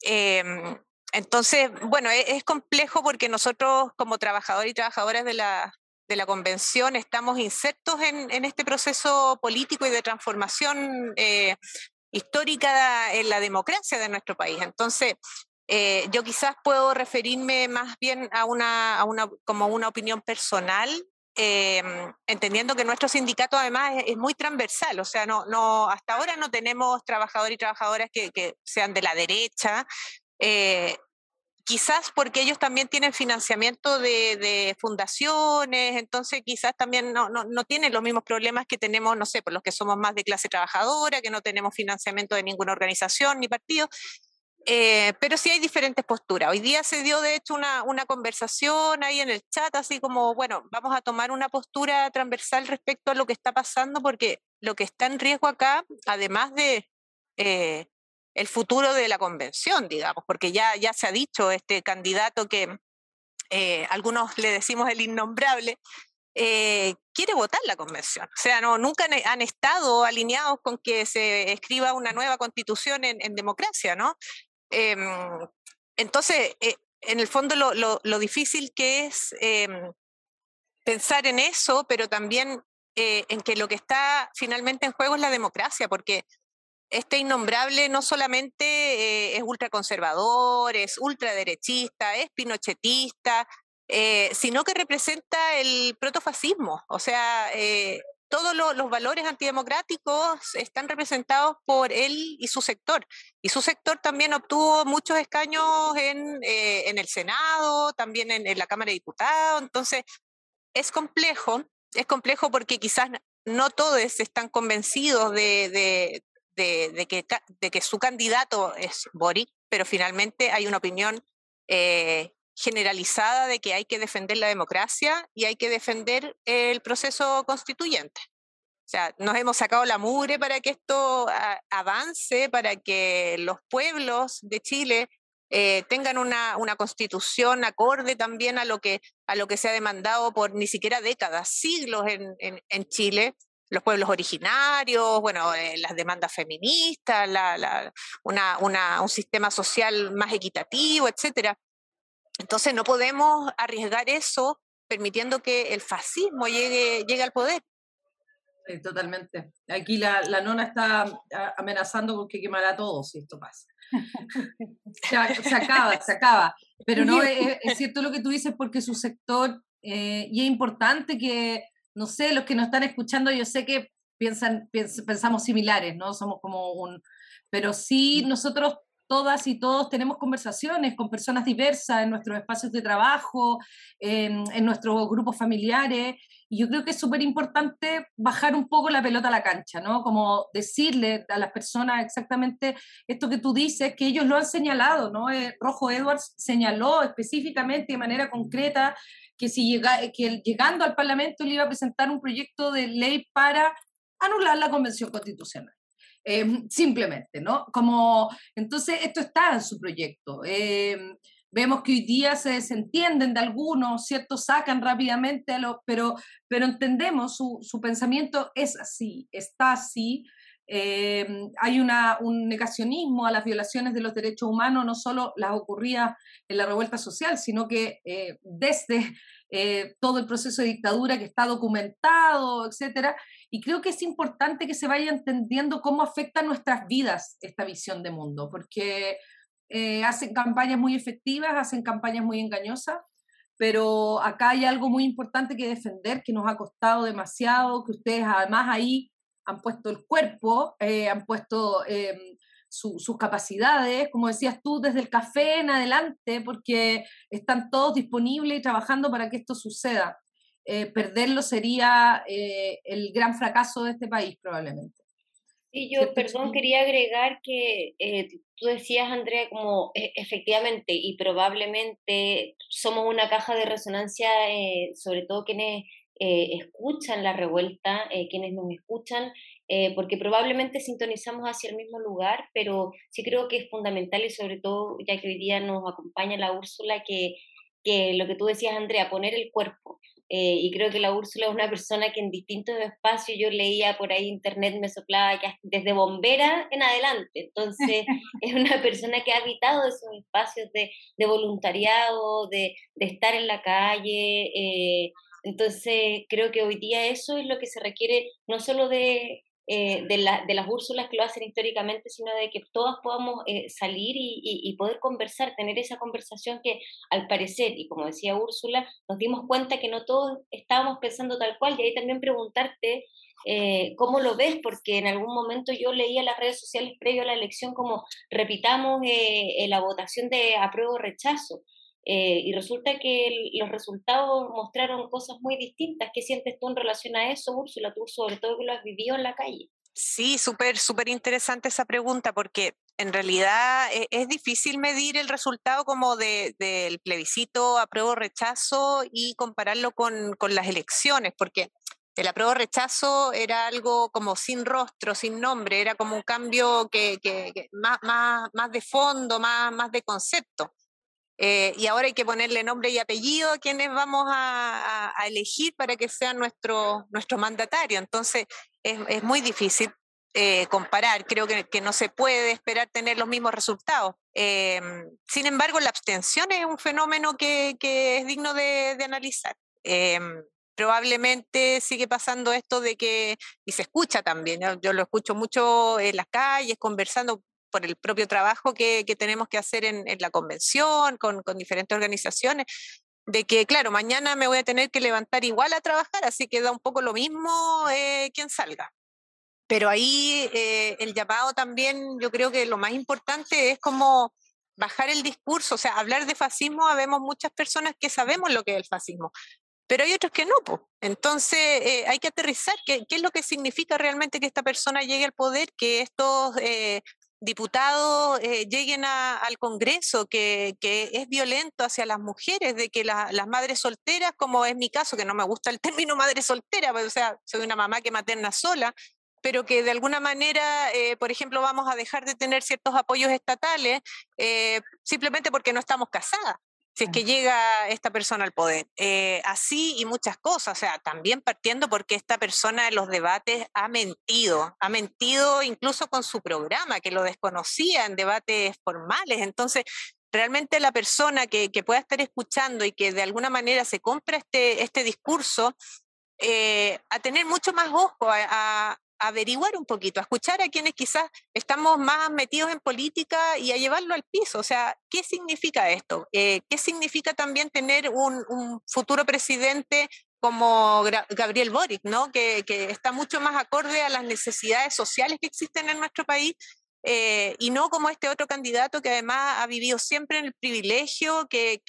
Em, entonces, bueno, es, es, complejo porque nosotros como trabajadores y trabajadoras de la, de la convención estamos insertos en, en este proceso político y de transformación eh, histórica en la democracia de nuestro país. Entonces, eh, yo quizás puedo referirme más bien a una, como una opinión personal, em, entendiendo que nuestro sindicato además es, muy transversal, o sea, no, no, hasta ahora no tenemos trabajadores y trabajadoras que, sean de la derecha, eh, quizás porque ellos también tienen financiamiento de, fundaciones, entonces quizás también no, no, no, tienen los mismos problemas que tenemos, no sé, por los que somos más de clase trabajadora, que no tenemos financiamiento de ninguna organización ni partido. Eh, pero sí hay diferentes posturas. Hoy día se dio, de hecho, una, una, conversación ahí en el chat, así como, bueno, vamos a tomar una postura transversal respecto a lo que está pasando, porque lo que está en riesgo acá, además de eh, el futuro de la convención, digamos, porque ya, ya se ha dicho este candidato que eh, algunos le decimos el innombrable, eh, quiere votar la convención. O sea, no, nunca han, estado alineados con que se escriba una nueva constitución en, democracia, ¿no? Em, entonces, eh, en el fondo lo, difícil que es em, pensar en eso, pero también en que lo que está finalmente en juego es la democracia, porque este innombrable no solamente eh, es ultraconservador, es ultraderechista, es pinochetista, eh, sino que representa el protofascismo. O sea, eh, todos los valores antidemocráticos están representados por él y su sector. Y su sector también obtuvo muchos escaños en, el Senado, también en, la Cámara de Diputados. Entonces, es complejo, es complejo porque quizás no todos están convencidos de, de, que, de que su candidato es Boric, pero finalmente hay una opinión eh, generalizada de que hay que defender la democracia y hay que defender el proceso constituyente. O sea, nos hemos sacado la mugre para que esto avance, para que los pueblos de Chile eh, tengan una, constitución acorde también a lo, que, a lo que se ha demandado por ni siquiera décadas, siglos en Chile, los pueblos originarios, bueno, eh, las demandas feministas, un sistema social más equitativo, etcétera. Entonces no podemos arriesgar eso permitiendo que el fascismo llegue, llegue al poder. totalmente. Aquí la, nona está amenazando con que quemará todo si esto pasa. se, acaba, se acaba. Pero no, es, cierto lo que tú dices porque su sector, eh, y es importante que no sé, los que nos están escuchando, yo sé que piensan, pensamos similares, ¿no? Somos como un... Pero sí, nosotros todas y todos tenemos conversaciones con personas diversas en nuestros espacios de trabajo, en, nuestros grupos familiares, y yo creo que es súper importante bajar un poco la pelota a la cancha, ¿no? Como decirle a las personas exactamente esto que tú dices, que ellos lo han señalado, ¿no? Eh, Rojo Edwards señaló específicamente de manera concreta que, si llega, que llegando al Parlamento le iba a presentar un proyecto de ley para anular la Convención Constitucional. Eh, simplemente, ¿no? Como, entonces, esto está en su proyecto. Eh, vemos que hoy día se desentienden de algunos, ¿cierto? Sacan rápidamente pero, pero entendemos, su, su pensamiento es así, está así, eh, hay una, un negacionismo a las violaciones de los derechos humanos, no solo las ocurridas en la revuelta social, sino que eh, desde eh, todo el proceso de dictadura que está documentado, etcétera. Y creo que es importante que se vaya entendiendo cómo afecta nuestras vidas esta visión de mundo, porque hacen campañas muy efectivas, hacen campañas muy engañosas, pero acá hay algo muy importante que defender, que nos ha costado demasiado, que ustedes además ahí han puesto el cuerpo, eh, han puesto em, sus capacidades, como decías tú, desde el café en adelante, porque están todos disponibles y trabajando para que esto suceda. Eh, perderlo sería eh, el gran fracaso de este país, probablemente. Sí, yo, perdón, quería agregar que tú decías, Andrea, como e, efectivamente y probablemente somos una caja de resonancia, sobre todo quienes eh, escuchan la revuelta, eh, quienes nos escuchan, eh, porque probablemente sintonizamos hacia el mismo lugar, pero sí creo que es fundamental y sobre todo, ya que hoy día nos acompaña la Úrsula, que, que lo que tú decías, Andrea, poner el cuerpo. Y creo que la Úrsula es una persona que en distintos espacios, yo leía por ahí internet, me soplaba que desde bombera en adelante. Entonces, es una persona que ha habitado esos espacios de, de voluntariado, de, de, estar en la calle, entonces, creo que hoy día eso es lo que se requiere, no solo de, eh, de, de, las Úrsulas que lo hacen históricamente, sino de que todas podamos eh, salir y, poder conversar, tener esa conversación que al parecer, y como decía Úrsula, nos dimos cuenta que no todos estábamos pensando tal cual, y ahí también preguntarte eh, cómo lo ves, porque en algún momento yo leía las redes sociales previo a la elección como repitamos la votación de apruebo o rechazo. Eh, y resulta que los resultados mostraron cosas muy distintas. ¿Qué sientes tú en relación a eso, Úrsula? Tú sobre todo que lo has vivido en la calle. Sí, súper, súper interesante esa pregunta porque en realidad e, es, difícil medir el resultado como del plebiscito apruebo rechazo y compararlo con, con las elecciones, porque el apruebo rechazo era algo como sin rostro, sin nombre, era como un cambio que, que, más, más, más, de fondo, más, más de concepto. Eh, y ahora hay que ponerle nombre y apellido a quienes vamos a, elegir para que sean nuestro, nuestro mandatario. Entonces, es, muy difícil eh, comparar. Creo que, no se puede esperar tener los mismos resultados. Em, sin embargo, la abstención es un fenómeno que, es digno de, de analizar. Em, probablemente sigue pasando esto de que, y se escucha también, yo lo escucho mucho en las calles, conversando, por el propio trabajo que, tenemos que hacer en, la convención, con, diferentes organizaciones, de que, claro, mañana me voy a tener que levantar igual a trabajar, así que da un poco lo mismo eh, quien salga. Pero ahí eh, el llamado también, yo creo que lo más importante es como bajar el discurso, o sea, hablar de fascismo, habemos muchas personas que sabemos lo que es el fascismo, pero hay otros que no. pues. Entonces eh, hay que aterrizar qué, qué, es lo que significa realmente que esta persona llegue al poder, que estos diputados eh, lleguen al Congreso, que, es violento hacia las mujeres, de que las madres solteras, como es mi caso, que no me gusta el término madre soltera, pues, o sea, soy una mamá que materna sola, pero que de alguna manera, eh, por ejemplo, vamos a dejar de tener ciertos apoyos estatales eh, simplemente porque no estamos casadas si es que llega esta persona al poder. Eh, así y muchas cosas, o sea, también partiendo porque esta persona en los debates ha mentido, ha mentido incluso con su programa, que lo desconocía en debates formales. Entonces, realmente la persona que, pueda estar escuchando y que de alguna manera se compra este, este discurso, eh, a tener mucho más ojo, a, averiguar un poquito, a escuchar a quienes quizás estamos más metidos en política y a llevarlo al piso. O sea, ¿qué significa esto? Eh, ¿Qué significa también tener un, futuro presidente como Gabriel Boric, ¿no? Que, que, está mucho más acorde a las necesidades sociales que existen en nuestro país eh, y no como este otro candidato que además ha vivido siempre en el privilegio, que,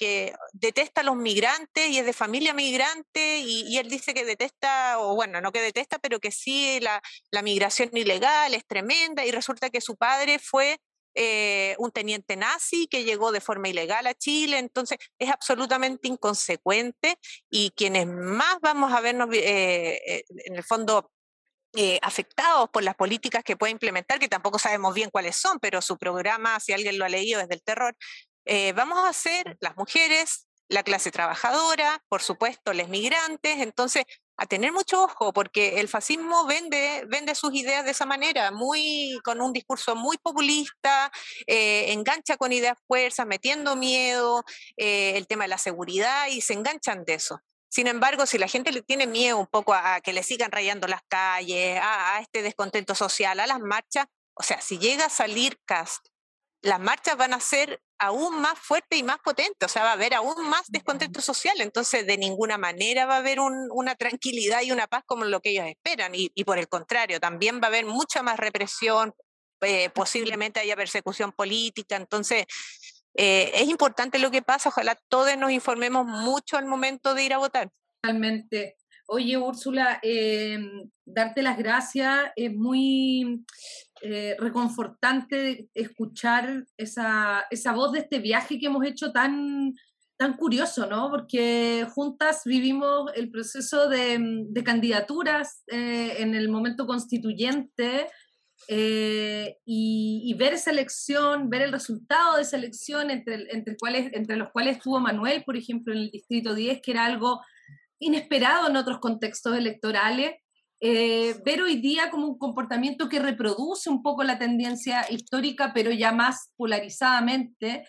detesta a los migrantes y es de familia migrante y, él dice que detesta, o bueno, no que detesta, pero que sí la, migración ilegal es tremenda y resulta que su padre fue eh, un teniente nazi que llegó de forma ilegal a Chile, entonces es absolutamente inconsecuente y quienes más vamos a vernos eh, en el fondo eh, afectados por las políticas que puede implementar, que tampoco sabemos bien cuáles son, pero su programa, si alguien lo ha leído, es del terror. Eh, vamos a hacer las mujeres, la clase trabajadora, por supuesto, los migrantes, entonces a tener mucho ojo, porque el fascismo vende, vende sus ideas de esa manera, muy, con un discurso muy populista, eh, engancha con ideas fuerzas, metiendo miedo, el tema de la seguridad, y se enganchan de eso. Sin embargo, si la gente le tiene miedo un poco a, que le sigan rayando las calles, a, este descontento social, a las marchas, o sea, si llega a salir Cast, las marchas van a ser aún más fuertes y más potentes, o sea, va a haber aún más descontento social, entonces de ninguna manera va a haber una tranquilidad y una paz como lo que ellos esperan, y, por el contrario, también va a haber mucha más represión, eh, posiblemente haya persecución política, entonces eh, es importante lo que pasa, ojalá todos nos informemos mucho al momento de ir a votar. Realmente. Oye, Úrsula, eh, darte las gracias, es muy eh, reconfortante escuchar esa, esa voz de este viaje que hemos hecho tan, tan curioso, ¿no? Porque juntas vivimos el proceso de candidaturas en el momento constituyente eh, y, ver esa elección, ver el resultado de esa elección, entre, entre, cuales, entre los cuales estuvo Manuel, por ejemplo, en el Distrito 10, que era algo inesperado en otros contextos electorales, eh, ver hoy día como un comportamiento que reproduce un poco la tendencia histórica, pero ya más polarizadamente,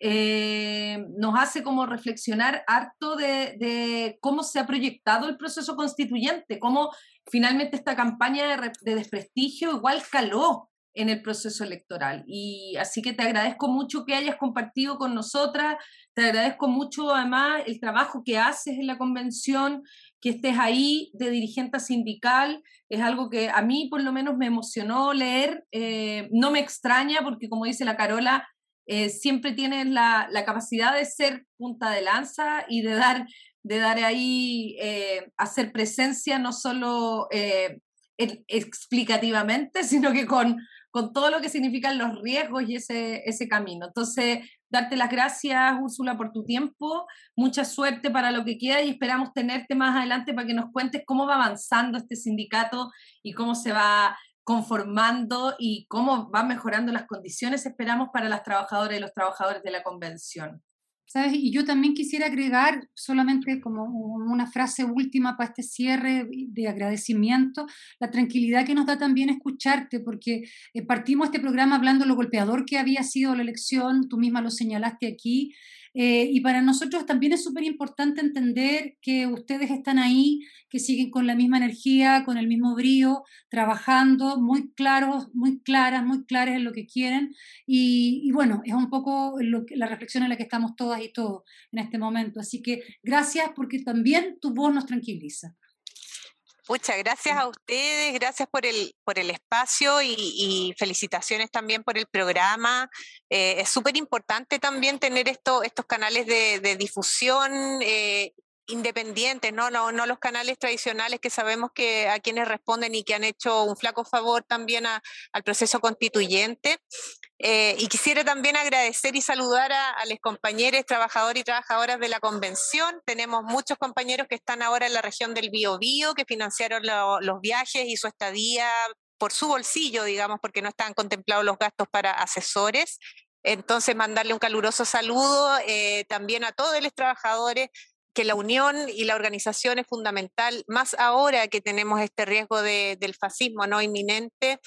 eh, nos hace como reflexionar harto de, cómo se ha proyectado el proceso constituyente, cómo finalmente esta campaña de, desprestigio igual caló en el proceso electoral. Y así que te agradezco mucho que hayas compartido con nosotras, te agradezco mucho además el trabajo que haces en la convención, que estés ahí de dirigente sindical, es algo que a mí por lo menos me emocionó leer, eh, no me extraña porque como dice la Carola, eh, siempre tienes la, la, capacidad de ser punta de lanza y de dar, de dar ahí, eh, hacer presencia no solo explicativamente, sino que con, con todo lo que significan los riesgos y ese, ese camino. Entonces, darte las gracias, Úrsula, por tu tiempo, mucha suerte para lo que queda y esperamos tenerte más adelante para que nos cuentes cómo va avanzando este sindicato y cómo se va conformando y cómo van mejorando las condiciones, esperamos, para las trabajadoras y los trabajadores de la convención. Y yo también quisiera agregar solamente como una frase última para este cierre de agradecimiento, la tranquilidad que nos da también escucharte, porque eh, partimos este programa hablando de lo golpeador que había sido la elección, tú misma lo señalaste aquí, eh, y para nosotros también es súper importante entender que ustedes están ahí, que siguen con la misma energía, con el mismo brío, trabajando muy claros, muy claras, muy claras en lo que quieren. Y, bueno, es un poco la reflexión en la que estamos todas y todos en este momento. Así que gracias porque también tu voz nos tranquiliza. Muchas gracias a ustedes, gracias por el, por el espacio y, felicitaciones también por el programa. Eh, es súper importante también tener esto, estos canales de, difusión eh, independientes, ¿no? ¿no? No, los canales tradicionales que sabemos que a quienes responden y que han hecho un flaco favor también al proceso constituyente. Eh, y quisiera también agradecer y saludar a, los compañeros, trabajadores y trabajadoras de la convención. Tenemos muchos compañeros que están ahora en la región del Biobío, que financiaron los viajes y su estadía por su bolsillo, digamos, porque no estaban contemplados los gastos para asesores. Entonces, mandarle un caluroso saludo eh, también a todos los trabajadores que la unión y la organización es fundamental, más ahora que tenemos este riesgo del fascismo no inminente,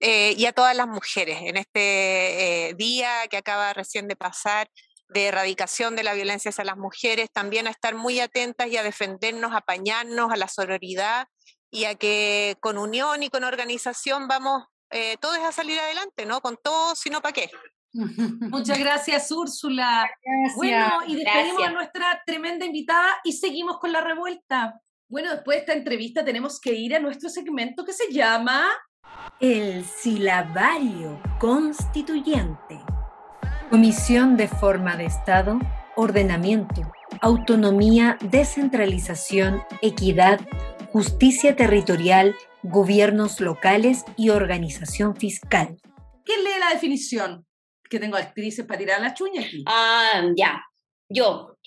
eh, y a todas las mujeres en este eh, día que acaba recién de pasar de erradicación de la violencia hacia las mujeres, también a estar muy atentas y a defendernos, a apañarnos, a la sororidad y a que con unión y con organización vamos eh, todos a salir adelante, ¿no? Con todo, sino para qué. Muchas gracias, Úrsula. Bueno, y despedimos a nuestra tremenda invitada y seguimos con la revuelta. Bueno, después de esta entrevista tenemos que ir a nuestro segmento que se llama El silabario constituyente. Comisión de forma de Estado, ordenamiento, autonomía, descentralización, equidad, justicia territorial, gobiernos locales y organización fiscal. ¿Quién lee la definición? Que tengo actrices para tirar las chuñas aquí. Ah, ya. Yo.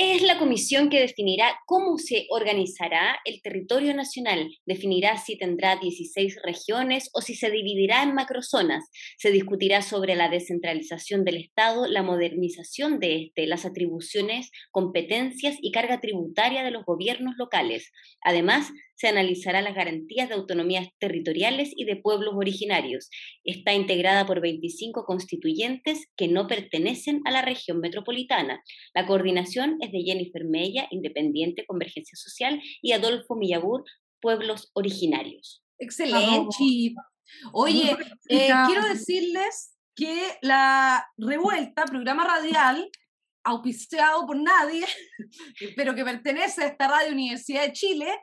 Es la comisión que definirá cómo se organizará el territorio nacional, definirá si tendrá 16 regiones o si se dividirá en macrozonas. Se discutirá sobre la descentralización del Estado, la modernización de este, las atribuciones, competencias y carga tributaria de los gobiernos locales. Además, se analizará las garantías de autonomías territoriales y de pueblos originarios. Está integrada por 25 constituyentes que no pertenecen a la región metropolitana. La coordinación es de Jennifer Mella, Independiente Convergencia Social, y Adolfo Millabur, Pueblos Originarios. Excelente. Oye, eh, quiero decirles que la revuelta, programa radial, auspiciado por nadie, pero que pertenece a esta Radio Universidad de Chile,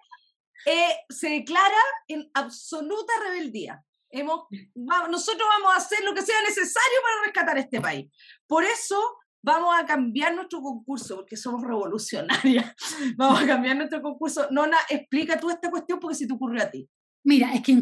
eh, se declara en absoluta rebeldía. Hemos, nosotros vamos a hacer lo que sea necesario para rescatar este país. Por eso vamos a cambiar nuestro concurso, porque somos revolucionarias. Vamos a cambiar nuestro concurso. Nona, explica tú esta cuestión porque si te ocurrió a ti. Mira, es que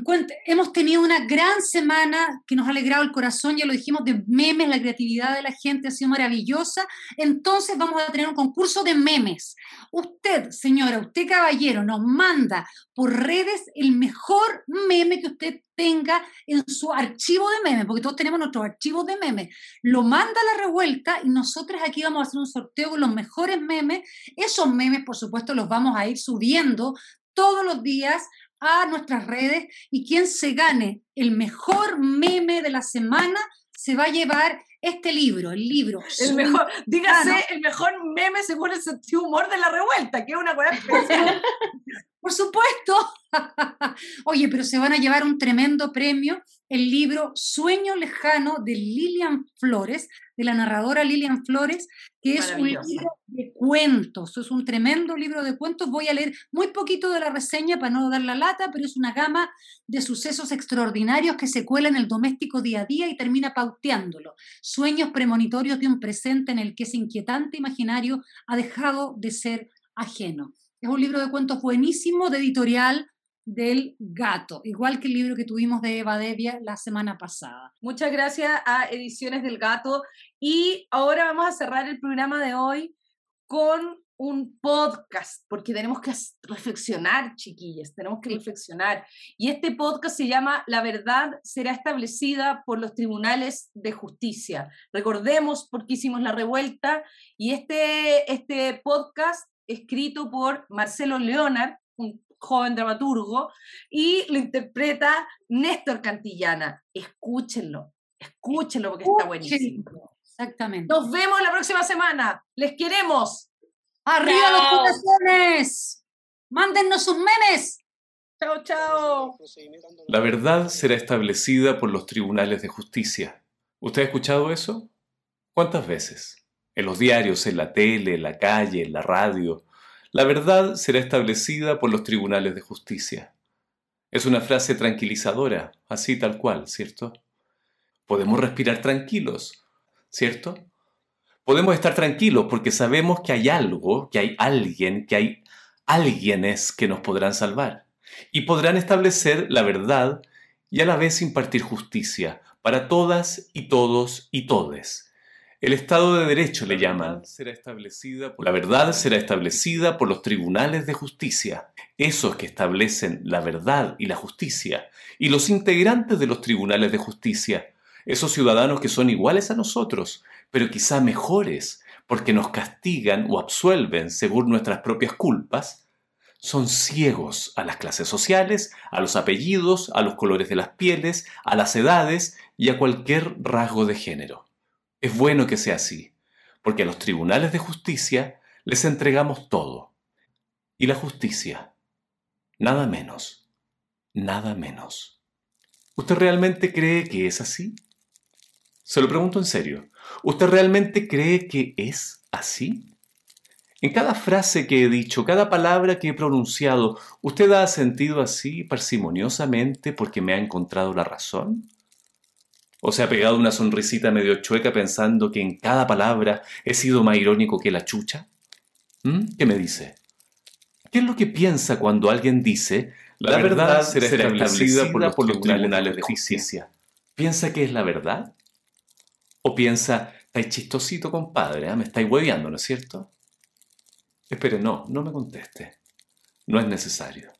hemos tenido una gran semana que nos ha alegrado el corazón, ya lo dijimos, de memes, la creatividad de la gente ha sido maravillosa. Entonces vamos a tener un concurso de memes. Usted, señora, usted caballero, nos manda por redes el mejor meme que usted tenga en su archivo de memes, porque todos tenemos nuestros archivos de memes. Lo manda a la revuelta y nosotros aquí vamos a hacer un sorteo con los mejores memes. Esos memes, por supuesto, los vamos a ir subiendo todos los días a nuestras redes y quien se gane el mejor meme de la semana se va a llevar este libro, el libro. El mejor, dígase, el mejor meme según el sentido humor de la revuelta, que es una cosa especial. Por supuesto. Oye, pero se van a llevar un tremendo premio, el libro Sueño Lejano de Lilian Flores, de la narradora Lilian Flores, que es un libro de cuentos, es un tremendo libro de cuentos. Voy a leer muy poquito de la reseña para no dar la lata, pero es una gama de sucesos extraordinarios que se cuela en el doméstico día a día y termina pauteándolo. Sueños premonitorios de un presente en el que ese inquietante imaginario ha dejado de ser ajeno. Es un libro de cuentos buenísimo de editorial del gato, igual que el libro que tuvimos de Eva Devia la semana pasada. Muchas gracias a Ediciones del Gato y ahora vamos a cerrar el programa de hoy con un podcast, porque tenemos que reflexionar, chiquillas, tenemos que reflexionar. Y este podcast se llama La verdad será establecida por los tribunales de justicia. Recordemos por qué hicimos la revuelta y este, este podcast escrito por Marcelo Leonard, un joven dramaturgo, y lo interpreta Néstor Cantillana. Escúchenlo, escúchenlo porque está buenísimo. Exactamente. Nos vemos la próxima semana. Les queremos. ¡Arriba los corazones! ¡Mándennos sus memes! Chao, chao. La verdad será establecida por los tribunales de justicia. ¿Usted ha escuchado eso? ¿Cuántas veces? En los diarios, en la tele, en la calle, en la radio. La verdad será establecida por los tribunales de justicia. Es una frase tranquilizadora, así tal cual, ¿cierto? Podemos respirar tranquilos, ¿cierto? Podemos estar tranquilos porque sabemos que hay algo, que hay alguien, que hay alguienes que nos podrán salvar y podrán establecer la verdad y a la vez impartir justicia para todas y todos y todes el Estado de Derecho le llaman. La verdad será establecida por los tribunales de justicia, esos que establecen la verdad y la justicia, y los integrantes de los tribunales de justicia, esos ciudadanos que son iguales a nosotros, pero quizá mejores, porque nos castigan o absuelven según nuestras propias culpas, son ciegos a las clases sociales, a los apellidos, a los colores de las pieles, a las edades y a cualquier rasgo de género. Es bueno que sea así, porque a los tribunales de justicia les entregamos todo. Y la justicia, nada menos, nada menos. ¿Usted realmente cree que es así? Se lo pregunto en serio. ¿Usted realmente cree que es así? En cada frase que he dicho, cada palabra que he pronunciado, ¿usted ha sentido así parsimoniosamente porque me ha encontrado la razón? ¿O se ha pegado una sonrisita medio chueca pensando que en cada palabra he sido más irónico que la chucha? ¿Mm? ¿Qué me dice? ¿Qué es lo que piensa cuando alguien dice la, verdad, será, establecida, por los, tribunales, de justicia? ¿Piensa que es la verdad? ¿O piensa, estáis chistosito, compadre, ¿eh? me estáis hueveando, ¿no es cierto? Espere, no, no me conteste. No es necesario.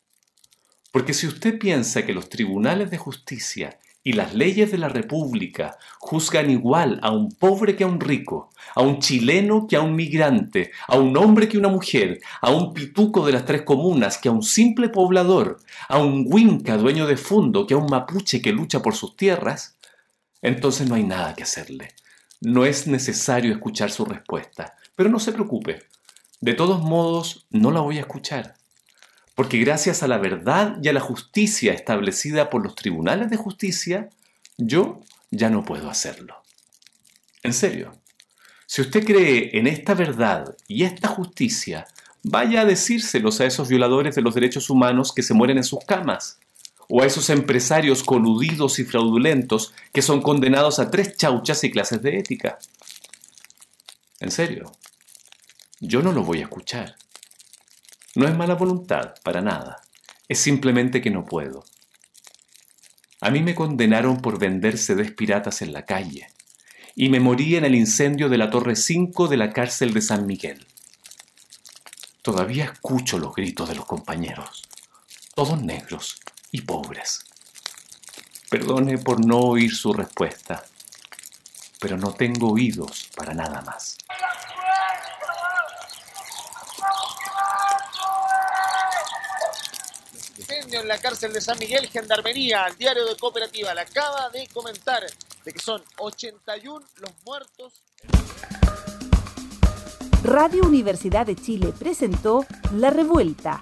Porque si usted piensa que los tribunales de justicia y las leyes de la República juzgan igual a un pobre que a un rico, a un chileno que a un migrante, a un hombre que a una mujer, a un pituco de las tres comunas que a un simple poblador, a un huinca dueño de fondo que a un mapuche que lucha por sus tierras, entonces no hay nada que hacerle. No es necesario escuchar su respuesta, pero no se preocupe. De todos modos, no la voy a escuchar porque gracias a la verdad y a la justicia establecida por los tribunales de justicia, yo ya no puedo hacerlo. En serio, si usted cree en esta verdad y esta justicia, vaya a decírselos a esos violadores de los derechos humanos que se mueren en sus camas, o a esos empresarios coludidos y fraudulentos que son condenados a tres chauchas y clases de ética. En serio, yo no lo voy a escuchar. No es mala voluntad, para nada. Es simplemente que no puedo. A mí me condenaron por vender sedes piratas en la calle y me morí en el incendio de la Torre 5 de la cárcel de San Miguel. Todavía escucho los gritos de los compañeros, todos negros y pobres. Perdone por no oír su respuesta, pero no tengo oídos para nada más. en la cárcel de San Miguel, Gendarmería, al diario de Cooperativa, la acaba de comentar de que son 81 los muertos. Radio Universidad de Chile presentó La Revuelta.